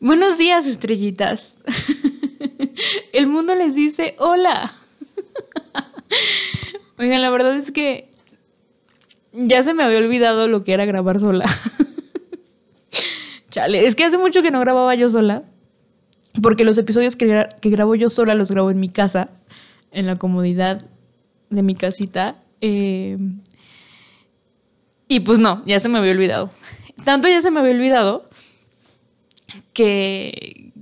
Buenos días, estrellitas. El mundo les dice hola. Oigan, la verdad es que ya se me había olvidado lo que era grabar sola. Chale, es que hace mucho que no grababa yo sola. Porque los episodios que, grabo yo sola los grabo en mi casa, en la comodidad de mi casita. Eh, y pues no, ya se me había olvidado. Tanto ya se me había olvidado que,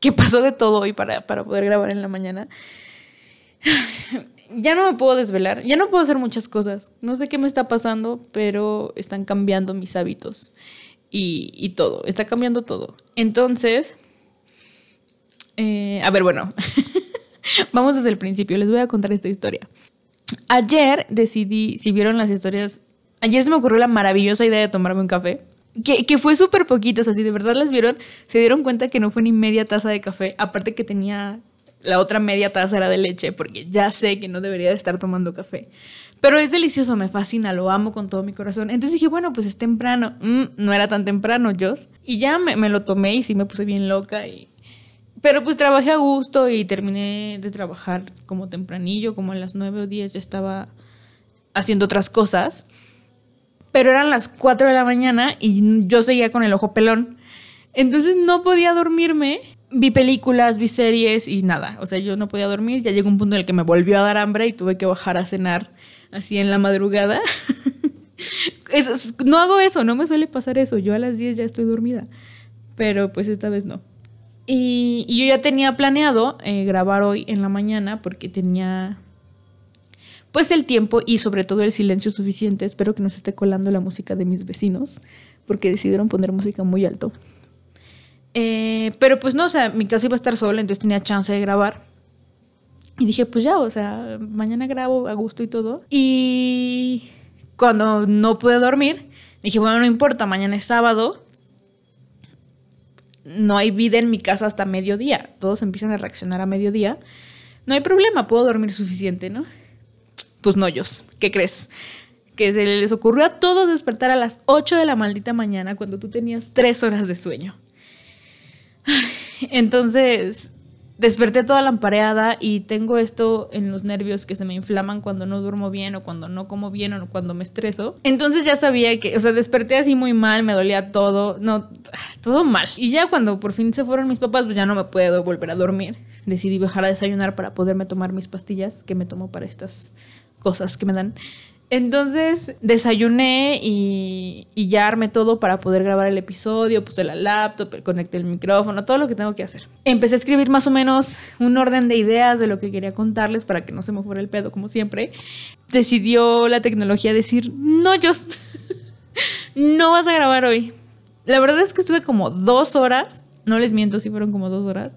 que pasó de todo hoy para, para poder grabar en la mañana. Ya no me puedo desvelar, ya no puedo hacer muchas cosas. No sé qué me está pasando, pero están cambiando mis hábitos y, y todo, está cambiando todo. Entonces, eh, a ver, bueno, vamos desde el principio, les voy a contar esta historia. Ayer decidí, si vieron las historias, ayer se me ocurrió la maravillosa idea de tomarme un café. Que, fue súper poquito, o sea, si de verdad las vieron, se dieron cuenta que no fue ni media taza de café, aparte que tenía la otra media taza era de leche, porque ya sé que no debería de estar tomando café. Pero es delicioso, me fascina, lo amo con todo mi corazón. Entonces dije, bueno, pues es temprano. Mm, no era tan temprano, Joss. Y ya me, me, lo tomé y sí me puse bien loca. Y... Pero pues trabajé a gusto y terminé de trabajar como tempranillo, como a las nueve o diez ya estaba haciendo otras cosas pero eran las 4 de la mañana y yo seguía con el ojo pelón. Entonces no podía dormirme. Vi películas, vi series y nada. O sea, yo no podía dormir. Ya llegó un punto en el que me volvió a dar hambre y tuve que bajar a cenar así en la madrugada. no hago eso, no me suele pasar eso. Yo a las 10 ya estoy dormida. Pero pues esta vez no. Y, yo ya tenía planeado eh, grabar hoy en la mañana porque tenía pues el tiempo y sobre todo el silencio suficiente. Espero que no se esté colando la música de mis vecinos, porque decidieron poner música muy alto. Eh, pero pues no, o sea, mi casa iba a estar sola, entonces tenía chance de grabar. Y dije, pues ya, o sea, mañana grabo a gusto y todo. Y cuando no pude dormir, dije, bueno, no importa, mañana es sábado. No hay vida en mi casa hasta mediodía. Todos empiezan a reaccionar a mediodía. No hay problema, puedo dormir suficiente, ¿no? Pues noyos. ¿Qué crees? Que se les ocurrió a todos despertar a las 8 de la maldita mañana cuando tú tenías 3 horas de sueño. Entonces, desperté toda lampareada y tengo esto en los nervios que se me inflaman cuando no duermo bien o cuando no como bien o cuando me estreso. Entonces ya sabía que, o sea, desperté así muy mal, me dolía todo, no, todo mal. Y ya cuando por fin se fueron mis papás, pues ya no me puedo volver a dormir. Decidí bajar a desayunar para poderme tomar mis pastillas que me tomo para estas cosas que me dan. Entonces desayuné y, ya armé todo para poder grabar el episodio, puse la laptop, conecté el micrófono, todo lo que tengo que hacer. Empecé a escribir más o menos un orden de ideas de lo que quería contarles para que no se me fuera el pedo como siempre. Decidió la tecnología decir, no, Just, no vas a grabar hoy. La verdad es que estuve como dos horas, no les miento, si fueron como dos horas,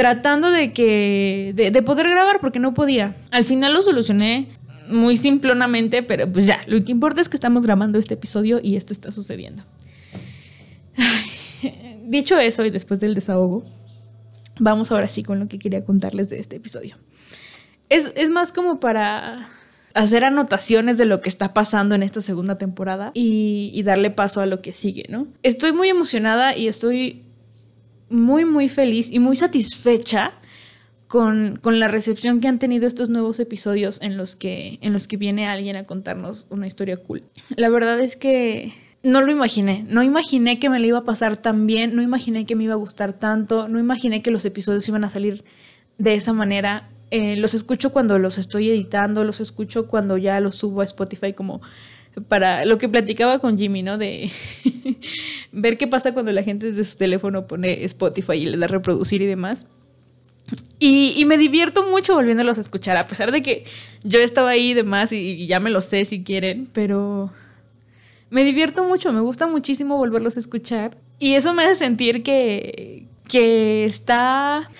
tratando de que de, poder grabar porque no podía. Al final lo solucioné muy simplonamente, pero pues ya, lo que importa es que estamos grabando este episodio y esto está sucediendo. dicho eso y después del desahogo, vamos ahora sí con lo que quería contarles de este episodio. Es, más como para hacer anotaciones de lo que está pasando en esta segunda temporada y darle paso a lo que sigue, ¿no? Estoy muy emocionada y estoy muy, muy feliz y muy satisfecha con, la recepción que han tenido estos nuevos episodios en los, que, en los que viene alguien a contarnos una historia cool. La verdad es que no lo imaginé, no imaginé que me le iba a pasar tan bien, no imaginé que me iba a gustar tanto, no imaginé que los episodios iban a salir de esa manera. Eh, los escucho cuando los estoy editando, los escucho cuando ya los subo a Spotify como para lo que platicaba con Jimmy, ¿no? De ver qué pasa cuando la gente desde su teléfono pone Spotify y le da reproducir y demás. Y, me divierto mucho volviéndolos a escuchar, a pesar de que yo estaba ahí y demás y, ya me lo sé si quieren, pero me divierto mucho, me gusta muchísimo volverlos a escuchar. Y eso me hace sentir que, que está,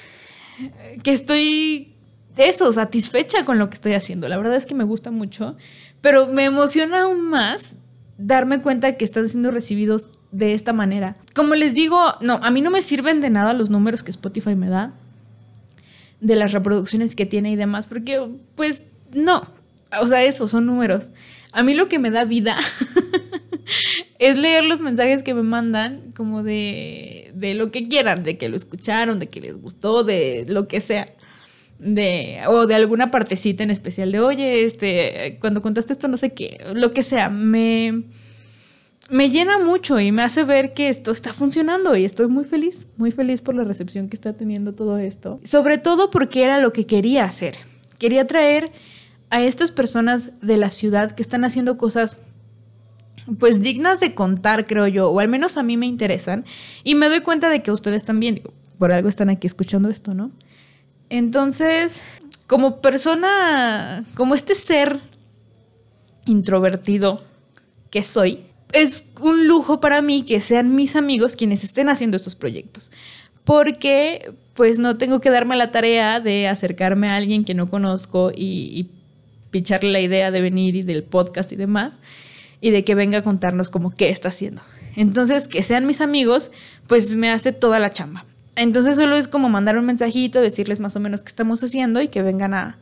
que estoy, eso, satisfecha con lo que estoy haciendo. La verdad es que me gusta mucho, pero me emociona aún más darme cuenta que están siendo recibidos de esta manera. Como les digo, no, a mí no me sirven de nada los números que Spotify me da de las reproducciones que tiene y demás, porque pues no, o sea, eso son números. A mí lo que me da vida es leer los mensajes que me mandan como de, de lo que quieran, de que lo escucharon, de que les gustó, de lo que sea. De, o de alguna partecita en especial de, oye, este, cuando contaste esto no sé qué, lo que sea, me, me llena mucho y me hace ver que esto está funcionando y estoy muy feliz, muy feliz por la recepción que está teniendo todo esto. Sobre todo porque era lo que quería hacer. Quería traer a estas personas de la ciudad que están haciendo cosas pues dignas de contar, creo yo, o al menos a mí me interesan, y me doy cuenta de que ustedes también, por algo están aquí escuchando esto, ¿no? Entonces, como persona, como este ser introvertido que soy, es un lujo para mí que sean mis amigos quienes estén haciendo estos proyectos. Porque pues no tengo que darme la tarea de acercarme a alguien que no conozco y, y picharle la idea de venir y del podcast y demás y de que venga a contarnos como qué está haciendo. Entonces, que sean mis amigos, pues me hace toda la chamba. Entonces solo es como mandar un mensajito, decirles más o menos qué estamos haciendo y que vengan a,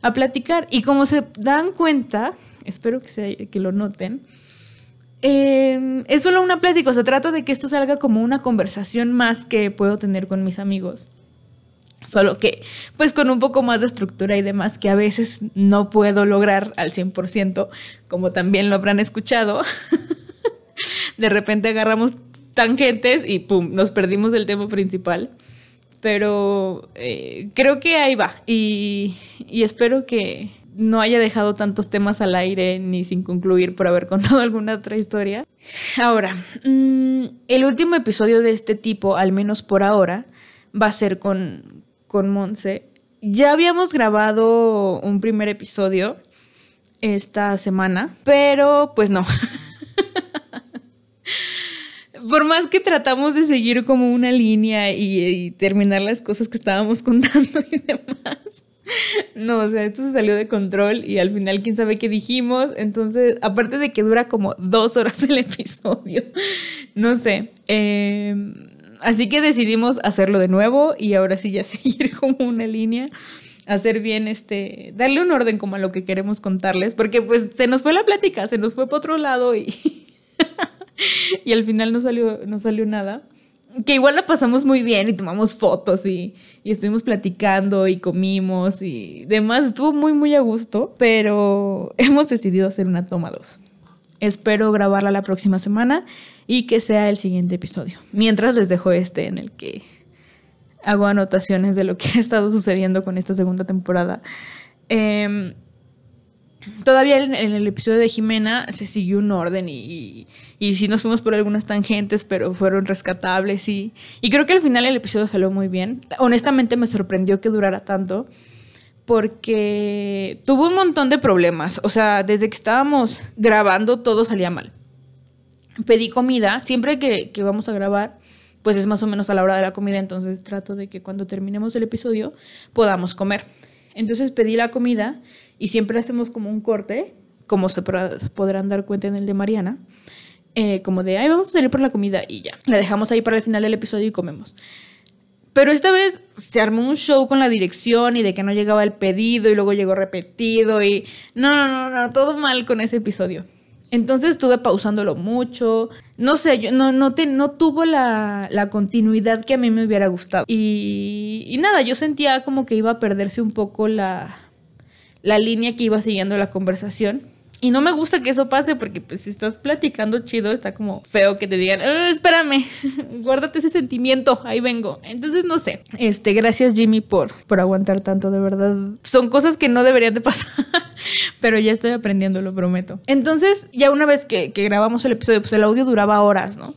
a platicar. Y como se dan cuenta, espero que, se, que lo noten, eh, es solo una plática, o sea, trato de que esto salga como una conversación más que puedo tener con mis amigos. Solo que, pues con un poco más de estructura y demás, que a veces no puedo lograr al 100%, como también lo habrán escuchado. de repente agarramos tangentes y pum, nos perdimos del tema principal. Pero eh, creo que ahí va. Y espero que no haya dejado tantos temas al aire ni sin concluir por haber contado alguna otra historia. Ahora, mmm, el último episodio de este tipo, al menos por ahora, va a ser con, con Monse. Ya habíamos grabado un primer episodio esta semana, pero pues no. Por más que tratamos de seguir como una línea y, y, terminar las cosas que estábamos contando y demás. No, o sea, esto se salió de control y al final quién sabe qué dijimos. Entonces, aparte de que dura como dos horas el episodio, no sé. Eh, así que decidimos hacerlo de nuevo y ahora sí ya seguir como una línea, hacer bien este, darle un orden como a lo que queremos contarles, porque pues se nos fue la plática, se nos fue para otro lado y, y al final no salió, no salió nada. Que igual la pasamos muy bien y tomamos fotos y, y estuvimos platicando y comimos y demás. Estuvo muy, muy a gusto, pero hemos decidido hacer una toma dos. Espero grabarla la próxima semana y que sea el siguiente episodio. Mientras les dejo este en el que hago anotaciones de lo que ha estado sucediendo con esta segunda temporada. Eh, todavía en, el episodio de Jimena se siguió un orden y, y, y, sí nos fuimos por algunas tangentes, pero fueron rescatables y, y creo que al final el episodio salió muy bien. Honestamente me sorprendió que durara tanto porque tuvo un montón de problemas. O sea, desde que estábamos grabando todo salía mal. Pedí comida, siempre que, que, vamos a grabar, pues es más o menos a la hora de la comida, entonces trato de que cuando terminemos el episodio podamos comer. Entonces pedí la comida y siempre hacemos como un corte, como se podrán dar cuenta en el de Mariana. Eh, como de, ay, vamos a salir por la comida y ya. La dejamos ahí para el final del episodio y comemos. Pero esta vez se armó un show con la dirección y de que no llegaba el pedido y luego llegó repetido y no, no, no, no, todo mal con ese episodio. Entonces estuve pausándolo mucho. No sé, yo no, no, te, no tuvo la, la, continuidad que a mí me hubiera gustado. Y, y, nada, yo sentía como que iba a perderse un poco la, la línea que iba siguiendo la conversación. Y no me gusta que eso pase porque pues si estás platicando chido está como feo que te digan, eh, espérame, guárdate ese sentimiento, ahí vengo. Entonces no sé. Este, gracias Jimmy por, por aguantar tanto, de verdad. Son cosas que no deberían de pasar, pero ya estoy aprendiendo, lo prometo. Entonces ya una vez que, que grabamos el episodio, pues el audio duraba horas, ¿no?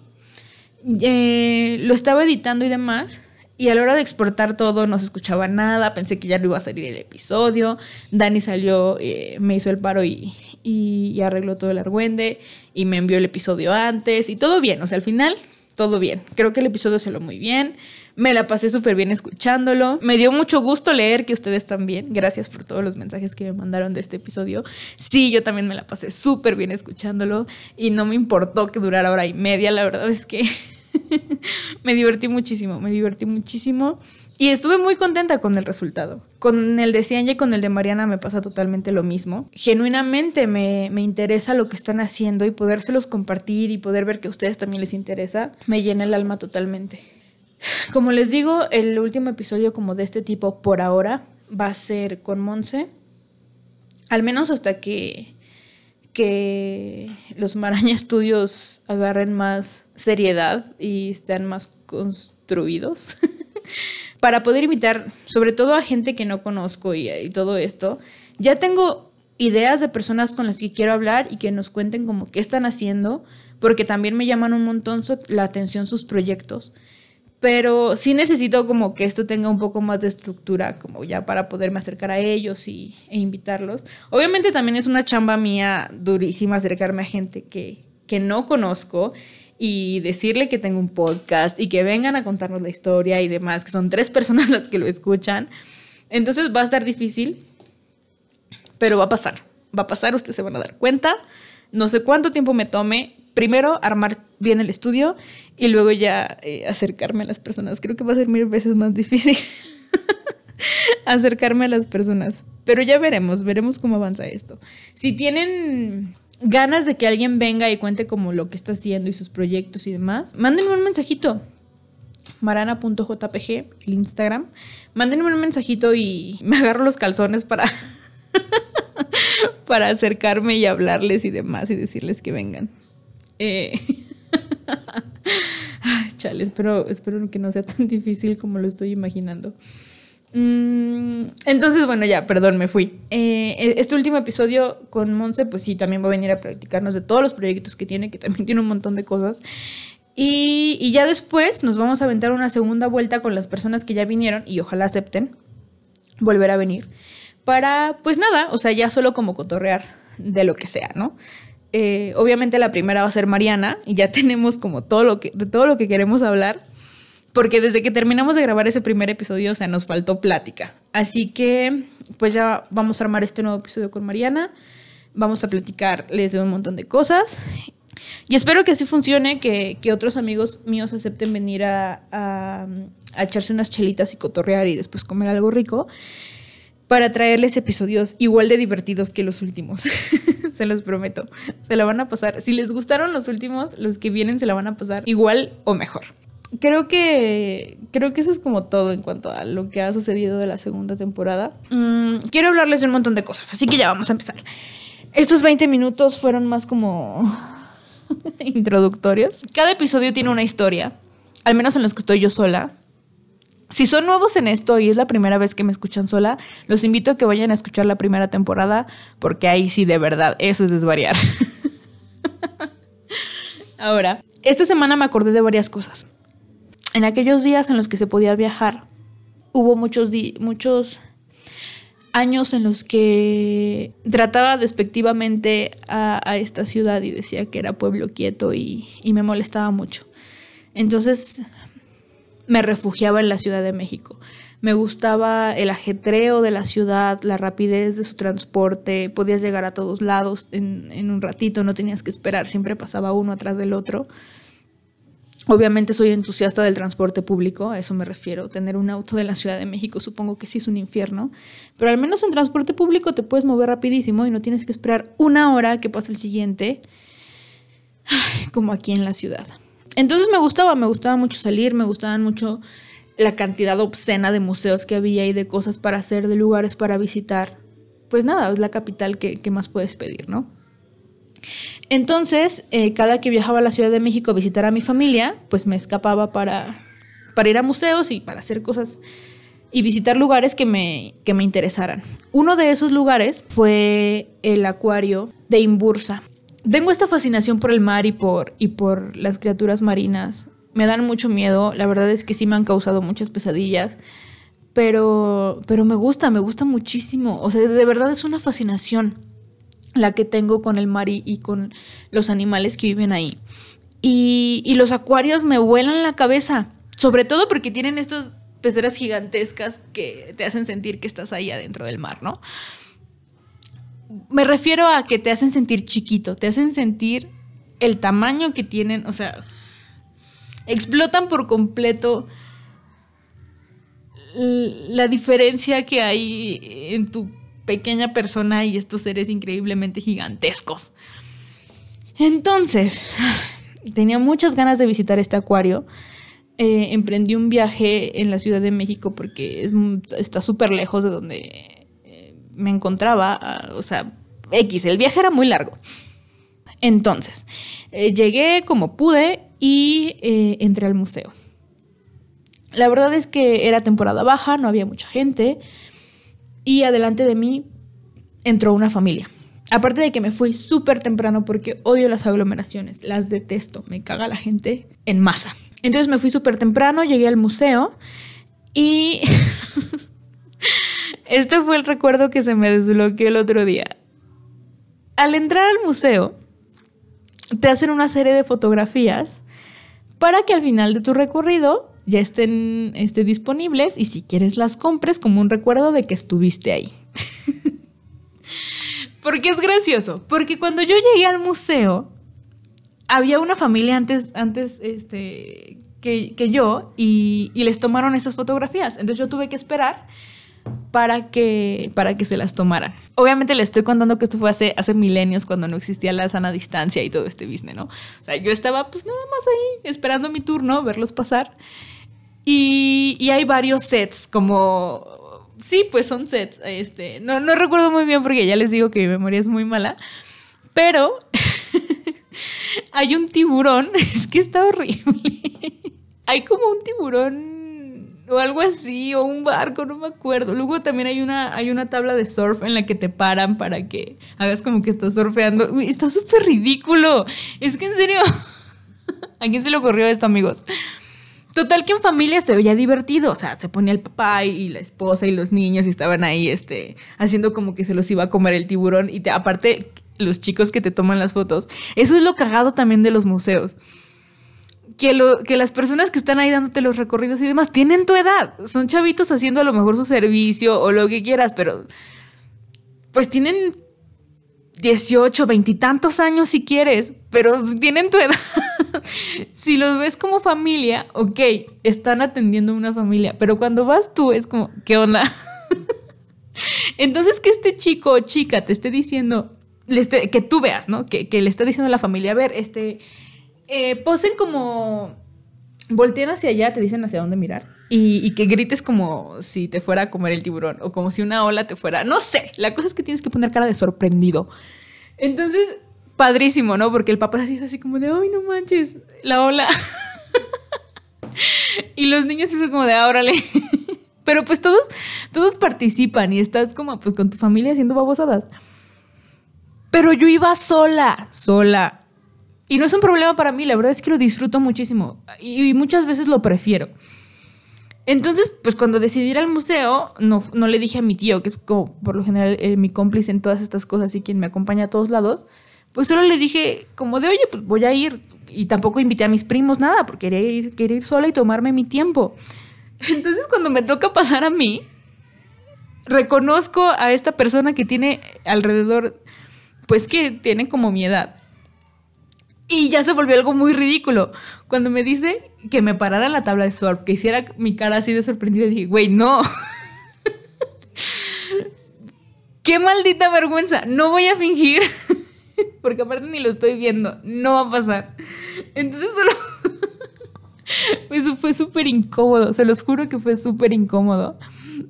Eh, lo estaba editando y demás. Y a la hora de exportar todo no se escuchaba nada, pensé que ya no iba a salir el episodio. Dani salió, eh, me hizo el paro y, y, arregló todo el argüende y me envió el episodio antes y todo bien, o sea, al final todo bien. Creo que el episodio se lo muy bien. Me la pasé súper bien escuchándolo. Me dio mucho gusto leer que ustedes también. Gracias por todos los mensajes que me mandaron de este episodio. Sí, yo también me la pasé súper bien escuchándolo y no me importó que durara hora y media. La verdad es que me divertí muchísimo, me divertí muchísimo. Y estuve muy contenta con el resultado. Con el de Cianya y con el de Mariana me pasa totalmente lo mismo. Genuinamente me, me, interesa lo que están haciendo y podérselos compartir y poder ver que a ustedes también les interesa, me llena el alma totalmente. Como les digo, el último episodio como de este tipo por ahora va a ser con Monse. Al menos hasta que que los Maraña Studios agarren más seriedad y estén más construidos para poder invitar sobre todo a gente que no conozco y, y, todo esto. Ya tengo ideas de personas con las que quiero hablar y que nos cuenten como qué están haciendo, porque también me llaman un montón la atención sus proyectos pero sí necesito como que esto tenga un poco más de estructura, como ya para poderme acercar a ellos y, e invitarlos. Obviamente también es una chamba mía durísima acercarme a gente que, que no conozco y decirle que tengo un podcast y que vengan a contarnos la historia y demás, que son tres personas las que lo escuchan. Entonces va a estar difícil, pero va a pasar. Va a pasar, ustedes se van a dar cuenta. No sé cuánto tiempo me tome, primero armar bien el estudio y luego ya eh, acercarme a las personas. Creo que va a ser mil veces más difícil acercarme a las personas. Pero ya veremos, veremos cómo avanza esto. Si tienen ganas de que alguien venga y cuente como lo que está haciendo y sus proyectos y demás, mándenme un mensajito. marana.jpg, el Instagram. Mándenme un mensajito y me agarro los calzones para para acercarme y hablarles y demás y decirles que vengan. Eh, chale, espero, espero que no sea tan difícil como lo estoy imaginando. Mm, entonces, bueno, ya, perdón, me fui. Eh, e, este último episodio con Monse, pues sí, también va a venir a practicarnos de todos los proyectos que tiene, que también tiene un montón de cosas. Y, y, ya después nos vamos a aventar una segunda vuelta con las personas que ya vinieron y ojalá acepten volver a venir. Para, pues nada, o sea, ya solo como cotorrear de lo que sea, ¿no? Eh, obviamente la primera va a ser Mariana y ya tenemos como todo lo que, de todo lo que queremos hablar, porque desde que terminamos de grabar ese primer episodio, o sea, nos faltó plática. Así que, pues ya vamos a armar este nuevo episodio con Mariana, vamos a platicarles de un montón de cosas y espero que así funcione, que, que otros amigos míos acepten venir a, a, a echarse unas chelitas y cotorrear y después comer algo rico para traerles episodios igual de divertidos que los últimos. se los prometo. Se la van a pasar. Si les gustaron los últimos, los que vienen se la van a pasar igual o mejor. Creo que creo que eso es como todo en cuanto a lo que ha sucedido de la segunda temporada. Mm, quiero hablarles de un montón de cosas, así que ya vamos a empezar. Estos 20 minutos fueron más como introductorios. Cada episodio tiene una historia, al menos en los que estoy yo sola. Si son nuevos en esto y es la primera vez que me escuchan sola, los invito a que vayan a escuchar la primera temporada, porque ahí sí, de verdad, eso es desvariar. Ahora, esta semana me acordé de varias cosas. En aquellos días en los que se podía viajar, hubo muchos, muchos años en los que trataba despectivamente a, esta ciudad y decía que era pueblo quieto y me molestaba mucho. Entonces me refugiaba en la Ciudad de México. Me gustaba el ajetreo de la ciudad, la rapidez de su transporte, podías llegar a todos lados en, un ratito, no tenías que esperar, siempre pasaba uno atrás del otro. Obviamente soy entusiasta del transporte público, a eso me refiero. Tener un auto de la Ciudad de México supongo que sí es un infierno, pero al menos en transporte público te puedes mover rapidísimo y no tienes que esperar una hora que pase el siguiente, como aquí en la ciudad. Entonces me gustaba, me gustaba mucho salir, me gustaban mucho la cantidad obscena de museos que había y de cosas para hacer, de lugares para visitar. Pues nada, es la capital que, más puedes pedir, ¿no? Entonces, eh, cada que viajaba a la Ciudad de México a visitar a mi familia, pues me escapaba para, para ir a museos y para hacer cosas y visitar lugares que me, que me interesaran. Uno de esos lugares fue el acuario de Imbursa. Tengo esta fascinación por el mar y por, y por las criaturas marinas. Me dan mucho miedo, la verdad es que sí me han causado muchas pesadillas, pero, pero me gusta, me gusta muchísimo. O sea, de verdad es una fascinación la que tengo con el mar y, con los animales que viven ahí. Y, y los acuarios me vuelan la cabeza, sobre todo porque tienen estas peceras gigantescas que te hacen sentir que estás ahí adentro del mar, ¿no? Me refiero a que te hacen sentir chiquito, te hacen sentir el tamaño que tienen, o sea, explotan por completo la diferencia que hay en tu pequeña persona y estos seres increíblemente gigantescos. Entonces, tenía muchas ganas de visitar este acuario. Eh, emprendí un viaje en la Ciudad de México porque está súper lejos de donde me encontraba. Ah, o sea, X, el viaje era muy largo. Entonces, eh, llegué como pude y entré al museo. La verdad es que era temporada baja, no había mucha gente y adelante de mí entró una familia. Aparte de que me fui súper temprano porque odio las aglomeraciones, las detesto, me caga la gente en masa. Entonces me fui súper temprano, llegué al museo y este fue el recuerdo que se me desbloqueó el otro día. Al entrar al museo, te hacen una serie de fotografías para que al final de tu recorrido ya estén, estén disponibles y si quieres las compres como un recuerdo de que estuviste ahí. porque es gracioso, porque cuando yo llegué al museo, había una familia antes, antes este, que, yo y, y, les tomaron esas fotografías. Entonces yo tuve que esperar para que, para que se las tomaran. Obviamente le estoy contando que esto fue hace, hace milenios cuando no existía la sana distancia y todo este business, ¿no? O sea, yo estaba pues nada más ahí esperando mi turno, verlos pasar. Y, y hay varios sets, como... Sí, pues son sets. Este, no, no recuerdo muy bien porque ya les digo que mi memoria es muy mala. Pero hay un tiburón, es que está horrible. hay como un tiburón o algo así, o un barco, no me acuerdo. Luego también hay una, hay una tabla de surf en la que te paran para que hagas como que estás surfeando. Está súper ridículo. Es que en serio, ¿a quién se le ocurrió esto, amigos? Total que en familia se veía divertido, o sea, se ponía el papá y la esposa y los niños y estaban ahí, este, haciendo como que se los iba a comer el tiburón y te, aparte los chicos que te toman las fotos. Eso es lo cagado también de los museos que, lo, que las personas que están ahí dándote los recorridos y demás tienen tu edad. Son chavitos haciendo a lo mejor su servicio o lo que quieras, pero pues tienen 18, veintitantos años si quieres, pero tienen tu edad. si los ves como familia, ok, están atendiendo una familia, pero cuando vas tú es como, ¿qué onda? Entonces que este chico o chica te esté diciendo, que tú veas, ¿no? Que, que le está diciendo a la familia, a ver, este, eh, posen como. Voltean hacia allá, te dicen hacia dónde mirar. Y, que grites como si te fuera a comer el tiburón. O como si una ola te fuera. No sé. La cosa es que tienes que poner cara de sorprendido. Entonces, padrísimo, ¿no? Porque el papá así es así como de, ay, no manches, la ola. y los niños siempre como de, ah, órale. Pero pues todos, todos participan y estás como pues con tu familia haciendo babosadas. Pero yo iba sola, sola. Y no es un problema para mí, la verdad es que lo disfruto muchísimo y, muchas veces lo prefiero. Entonces, pues cuando decidí ir al museo, no, no le dije a mi tío, que es como por lo general eh, mi cómplice en todas estas cosas y quien me acompaña a todos lados, pues solo le dije como de, oye, pues voy a ir. Y tampoco invité a mis primos nada, porque quería ir, quería ir sola y tomarme mi tiempo. Entonces, cuando me toca pasar a mí, reconozco a esta persona que tiene alrededor, pues que tiene como mi edad. Y ya se volvió algo muy ridículo. Cuando me dice que me parara en la tabla de surf, que hiciera mi cara así de sorprendida, dije, güey, no. Qué maldita vergüenza. No voy a fingir. Porque aparte ni lo estoy viendo. No va a pasar. Entonces solo... Eso fue súper incómodo. Se los juro que fue súper incómodo.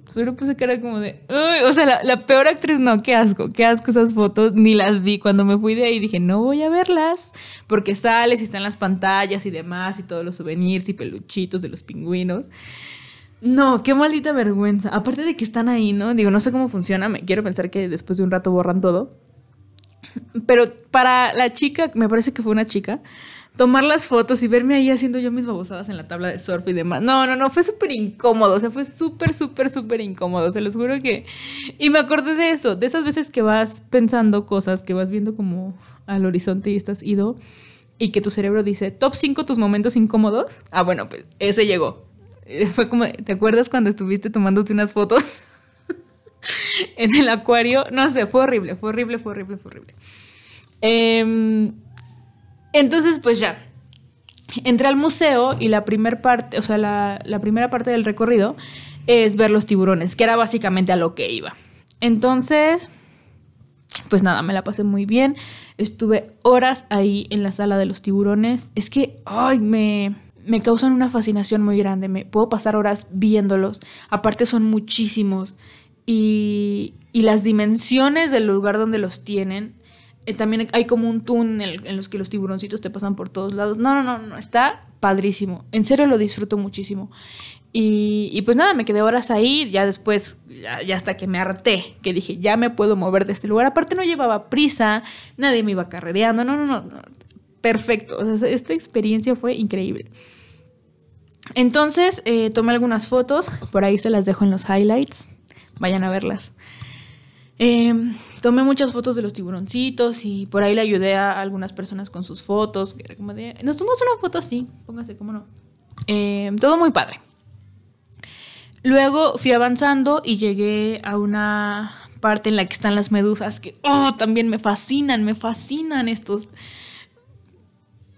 Solo puse cara como de, o sea, la, peor actriz, no, qué asco, qué asco esas fotos, ni las vi. Cuando me fui de ahí dije, no voy a verlas, porque sales y están las pantallas y demás, y todos los souvenirs y peluchitos de los pingüinos. No, qué maldita vergüenza. Aparte de que están ahí, ¿no? Digo, no sé cómo funciona, me quiero pensar que después de un rato borran todo. Pero para la chica, me parece que fue una chica, tomar las fotos y verme ahí haciendo yo mis babosadas en la tabla de surf y demás. No, no, no, fue súper incómodo, o sea, fue súper, súper, súper incómodo, se los juro que... Y me acordé de eso, de esas veces que vas pensando cosas, que vas viendo como al horizonte y estás ido y que tu cerebro dice, top 5 tus momentos incómodos. Ah, bueno, pues ese llegó. Eh, fue como, ¿te acuerdas cuando estuviste tomándote unas fotos en el acuario? No sé, fue horrible, fue horrible, fue horrible, fue horrible. Eh, entonces, pues ya. entré al museo y la primera parte, o sea, la, la primera parte del recorrido es ver los tiburones, que era básicamente a lo que iba. Entonces, pues nada, me la pasé muy bien. Estuve horas ahí en la sala de los tiburones. Es que, ay, me, me causan una fascinación muy grande. Me puedo pasar horas viéndolos. Aparte son muchísimos. Y, y las dimensiones del lugar donde los tienen. Eh, también hay como un túnel en los que los tiburoncitos te pasan por todos lados. No, no, no, no. Está padrísimo. En serio lo disfruto muchísimo. Y, pues nada, me quedé horas ahí, ya después, ya, ya, hasta que me harté, que dije, ya me puedo mover de este lugar. Aparte no llevaba prisa, nadie me iba carrereando, no, no, no, no. perfecto. O sea, esta experiencia fue increíble. Entonces, eh, tomé algunas fotos, por ahí se las dejo en los highlights, vayan a verlas. Eh, tomé muchas fotos de los tiburoncitos y por ahí le ayudé a algunas personas con sus fotos. Que era como de, Nos tomamos una foto así, póngase, cómo no. Eh, todo muy padre. Luego fui avanzando y llegué a una parte en la que están las medusas que oh, también me fascinan, me fascinan estos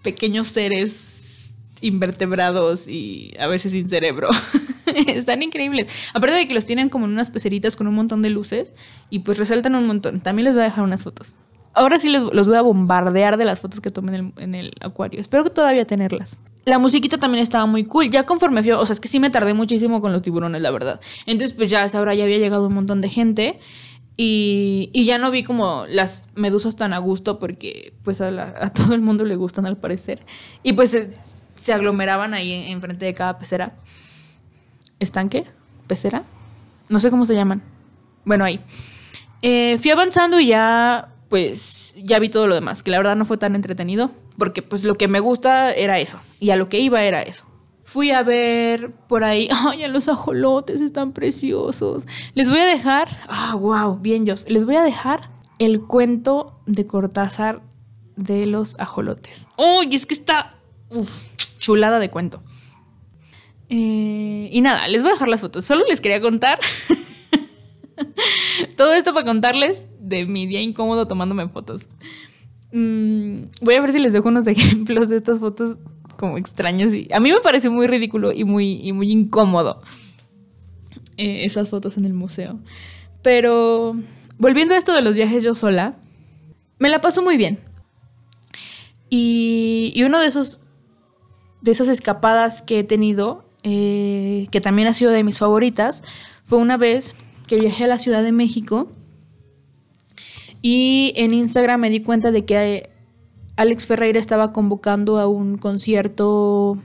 pequeños seres invertebrados y a veces sin cerebro. Están increíbles. Aparte de que los tienen como en unas peceritas con un montón de luces y pues resaltan un montón. También les voy a dejar unas fotos. Ahora sí les, los voy a bombardear de las fotos que tomé en el, en acuario. Espero que todavía tenerlas. La musiquita también estaba muy cool. Ya conforme fui, o sea, es que sí me tardé muchísimo con los tiburones, la verdad. Entonces, pues ya a esa hora ya había llegado un montón de gente. Y, y ya no vi como las medusas tan a gusto porque pues a, todo el mundo le gustan al parecer. Y pues se, aglomeraban ahí enfrente de cada pecera. ¿Estanque? ¿Pecera? No sé cómo se llaman. Bueno, ahí. Eh, fui avanzando y ya pues ya vi todo lo demás, que la verdad no fue tan entretenido, porque pues lo que me gusta era eso, y a lo que iba era eso. Fui a ver por ahí, ay, los ajolotes están preciosos. Les voy a dejar, ah, wow, bien, yo, les voy a dejar el cuento de Cortázar de los ajolotes. Uy, es que está, chulada de cuento. Eh, y nada, les voy a dejar las fotos. Solo les quería contar todo esto para contarles de mi día incómodo tomándome fotos. Mm, voy a ver si les dejo unos ejemplos de estas fotos como extrañas. Y a mí me pareció muy ridículo y muy, y muy incómodo eh, esas fotos en el museo. Pero volviendo a esto de los viajes yo sola, me la paso muy bien. Y, y uno de esos de esas escapadas que he tenido, eh, que también ha sido de mis favoritas, fue una vez que viajé a la Ciudad de México y en Instagram me di cuenta de que Alex Ferreira estaba convocando a un concierto,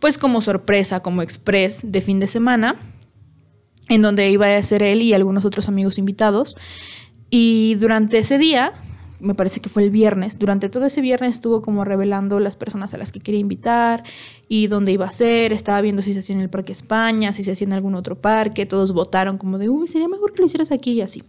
pues como sorpresa, como express de fin de semana, en donde iba a ser él y algunos otros amigos invitados. Y durante ese día, me parece que fue el viernes, durante todo ese viernes estuvo como revelando las personas a las que quería invitar y dónde iba a ser, estaba viendo si se hacía en el Parque España, si se hacía en algún otro parque, todos votaron como de, uy, sería mejor que lo hicieras aquí y así.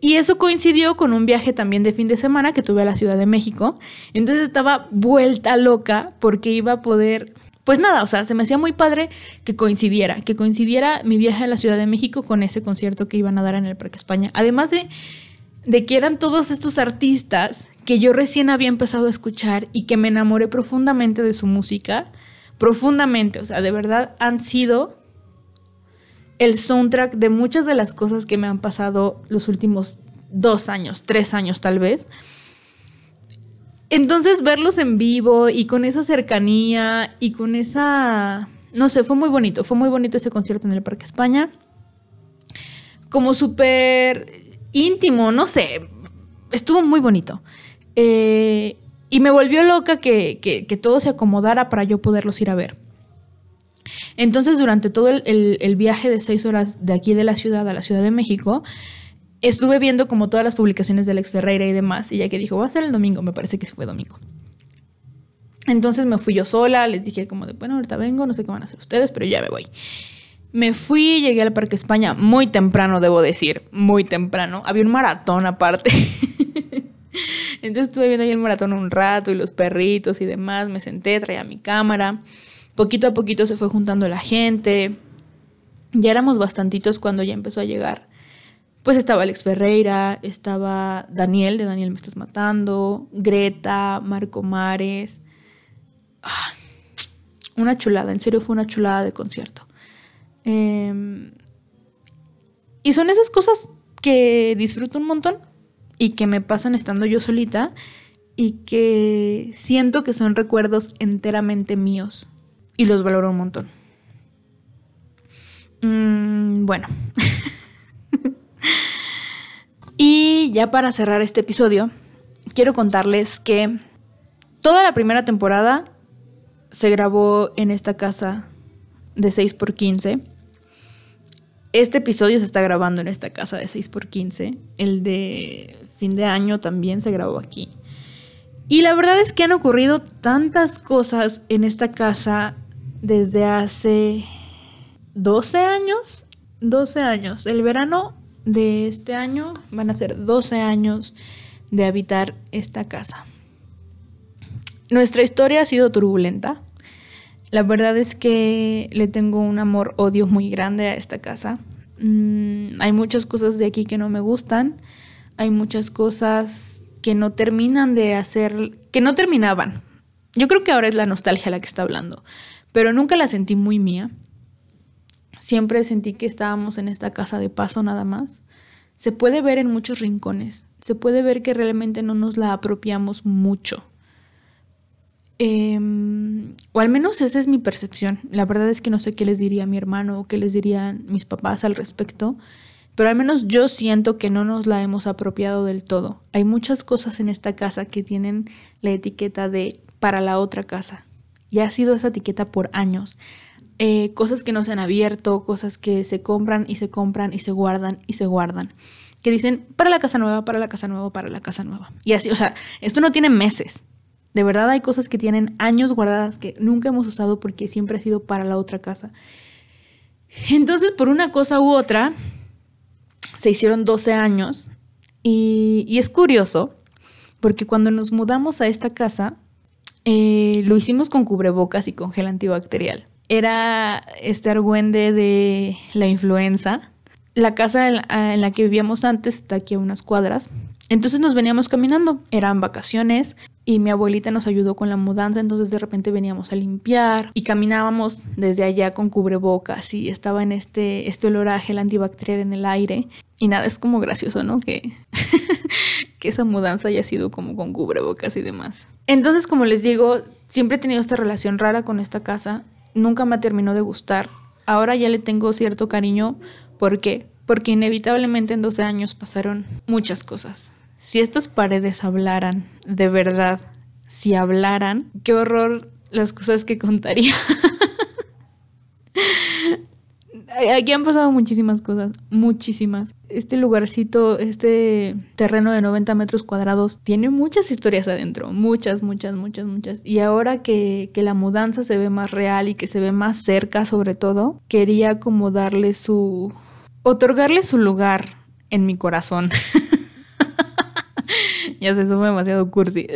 Y eso coincidió con un viaje también de fin de semana que tuve a la Ciudad de México. Entonces estaba vuelta loca porque iba a poder... Pues nada, o sea, se me hacía muy padre que coincidiera, que coincidiera mi viaje a la Ciudad de México con ese concierto que iban a dar en el Parque España. Además de, de que eran todos estos artistas que yo recién había empezado a escuchar y que me enamoré profundamente de su música, profundamente, o sea, de verdad han sido el soundtrack de muchas de las cosas que me han pasado los últimos dos años, tres años tal vez. Entonces verlos en vivo y con esa cercanía y con esa... No sé, fue muy bonito, fue muy bonito ese concierto en el Parque España. Como súper íntimo, no sé, estuvo muy bonito. Eh, y me volvió loca que, que, todo se acomodara para yo poderlos ir a ver. Entonces, durante todo el, el, el, viaje de seis horas de aquí de la ciudad a la Ciudad de México, estuve viendo como todas las publicaciones de Alex Ferreira y demás, y ya que dijo, va a ser el domingo, me parece que fue domingo. Entonces me fui yo sola, les dije como de, bueno, ahorita vengo, no sé qué van a hacer ustedes, pero ya me voy. Me fui, llegué al Parque España muy temprano, debo decir, muy temprano. Había un maratón aparte. Entonces estuve viendo ahí el maratón un rato y los perritos y demás, me senté, traía mi cámara. Poquito a poquito se fue juntando la gente. Ya éramos bastantitos cuando ya empezó a llegar. Pues estaba Alex Ferreira, estaba Daniel, de Daniel Me Estás Matando, Greta, Marco Mares, ah, una chulada, en serio fue una chulada de concierto. Em, y son esas cosas que disfruto un montón y que me pasan estando yo solita y que siento que son recuerdos enteramente míos y los valoro un montón. Mm, bueno. y ya para cerrar este episodio, quiero contarles que toda la primera temporada se grabó en esta casa de 6x15. Este episodio se está grabando en esta casa de 6x15. El de fin de año también se grabó aquí. Y la verdad es que han ocurrido tantas cosas en esta casa desde hace 12 años. 12 años. El verano de este año van a ser 12 años de habitar esta casa. Nuestra historia ha sido turbulenta. La verdad es que le tengo un amor-odio muy grande a esta casa. Mm, hay muchas cosas de aquí que no me gustan. Hay muchas cosas que no terminan de hacer, que no terminaban. Yo creo que ahora es la nostalgia la que está hablando, pero nunca la sentí muy mía. Siempre sentí que estábamos en esta casa de paso nada más. Se puede ver en muchos rincones, se puede ver que realmente no nos la apropiamos mucho. Em, o al menos esa es mi percepción. La verdad es que no sé qué les diría mi hermano o qué les dirían mis papás al respecto, pero al menos yo siento que no nos la hemos apropiado del todo. Hay muchas cosas en esta casa que tienen la etiqueta de para la otra casa. Y ha sido esa etiqueta por años. Eh, cosas que no se han abierto, cosas que se compran y se compran y se guardan y se guardan. Que dicen para la casa nueva, para la casa nueva, para la casa nueva. Y así, o sea, esto no tiene meses. De verdad hay cosas que tienen años guardadas que nunca hemos usado porque siempre ha sido para la otra casa. Entonces, por una cosa u otra, se hicieron 12 años y, es curioso porque cuando nos mudamos a esta casa, eh, lo hicimos con cubrebocas y con gel antibacterial. Era este argüende de la influenza. La casa en la que vivíamos antes está aquí a unas cuadras. Entonces nos veníamos caminando. Eran vacaciones y mi abuelita nos ayudó con la mudanza, entonces de repente veníamos a limpiar y caminábamos desde allá con cubrebocas y estaba en este, este olor a gel antibacterial en el aire. Y nada, es como gracioso, ¿no? Que, que esa mudanza haya sido como con cubrebocas y demás. Entonces, como les digo, siempre he tenido esta relación rara con esta casa, nunca me terminó de gustar. Ahora ya le tengo cierto cariño. ¿Por qué? Porque inevitablemente en 12 años pasaron muchas cosas si estas paredes hablaran, de verdad, si hablaran, qué horror las cosas que contaría. Aquí han pasado muchísimas cosas, muchísimas. Este lugarcito, este terreno de 90 metros cuadrados, tiene muchas historias adentro, muchas, muchas, muchas, muchas. Y ahora que, que la mudanza se ve más real y que se ve más cerca sobre todo, quería como darle su... otorgarle su lugar en mi corazón. ya se suma demasiado cursi.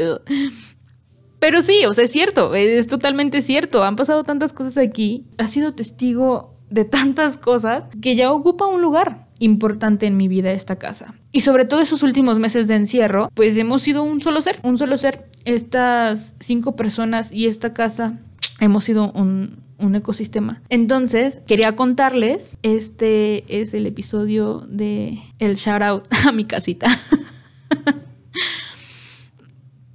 Pero sí, o sea, es cierto, es totalmente cierto. Han pasado tantas cosas aquí. Ha sido testigo de tantas cosas que ya ocupa un lugar importante en mi vida esta casa. Y sobre todo esos últimos meses de encierro, pues hemos sido un solo ser, un solo ser. Estas cinco personas y esta casa hemos sido un, un ecosistema. Entonces, quería contarles, este es el episodio de el shout out a mi casita.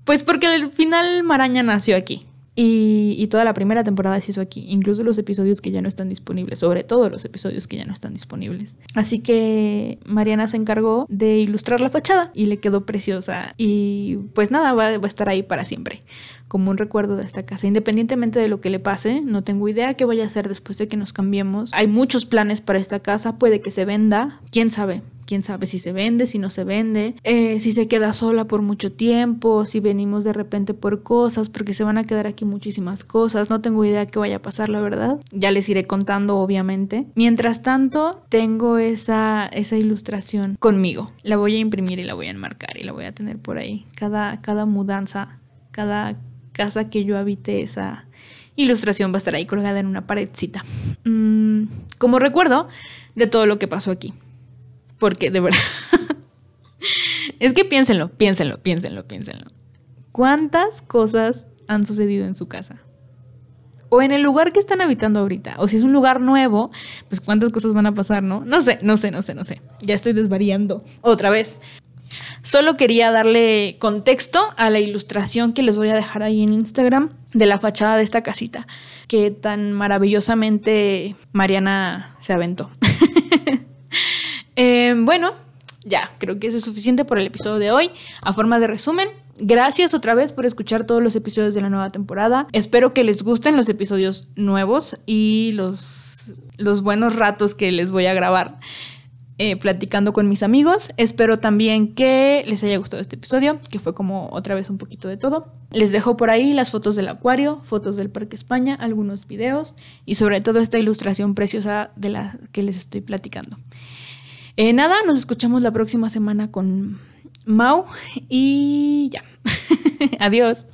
Pues porque al final Maraña nació aquí. Y, toda la primera temporada se hizo aquí, incluso los episodios que ya no están disponibles, sobre todo los episodios que ya no están disponibles. Así que Mariana se encargó de ilustrar la fachada y le quedó preciosa. Y pues nada, va, va a estar ahí para siempre, como un recuerdo de esta casa. Independientemente de lo que le pase, no tengo idea qué vaya a hacer después de que nos cambiemos. Hay muchos planes para esta casa, puede que se venda, quién sabe quién sabe si se vende, si no se vende, eh, si se queda sola por mucho tiempo, si venimos de repente por cosas, porque se van a quedar aquí muchísimas cosas, no tengo idea qué vaya a pasar, la verdad. Ya les iré contando, obviamente. Mientras tanto, tengo esa, esa ilustración conmigo. La voy a imprimir y la voy a enmarcar y la voy a tener por ahí. Cada, cada mudanza, cada casa que yo habite, esa ilustración va a estar ahí colgada en una paredcita. Mm, como recuerdo de todo lo que pasó aquí. Porque de verdad. es que piénsenlo, piénsenlo, piénsenlo, piénsenlo. ¿Cuántas cosas han sucedido en su casa? o en el lugar que están habitando ahorita. O si es un lugar nuevo, pues cuántas cosas van a pasar, ¿no? No sé, no sé, no sé, no sé. Ya estoy desvariando otra vez. Solo quería darle contexto a la ilustración que les voy a dejar ahí en Instagram de la fachada de esta casita, que tan maravillosamente Mariana se aventó. Eh, bueno, ya, creo que eso es suficiente por el episodio de hoy. A forma de resumen, Gracias otra vez por escuchar todos los episodios de la nueva temporada. Espero que les gusten los episodios nuevos y los, los buenos ratos que les voy a grabar. Eh, platicando con mis amigos. Espero también que les haya gustado este episodio, que fue como otra vez un poquito de todo. Les dejo por ahí las fotos del acuario, fotos del Parque España, algunos videos y sobre todo esta ilustración preciosa de la que les estoy platicando. Eh, nada, nos escuchamos la próxima semana con Mau y ya. Adiós.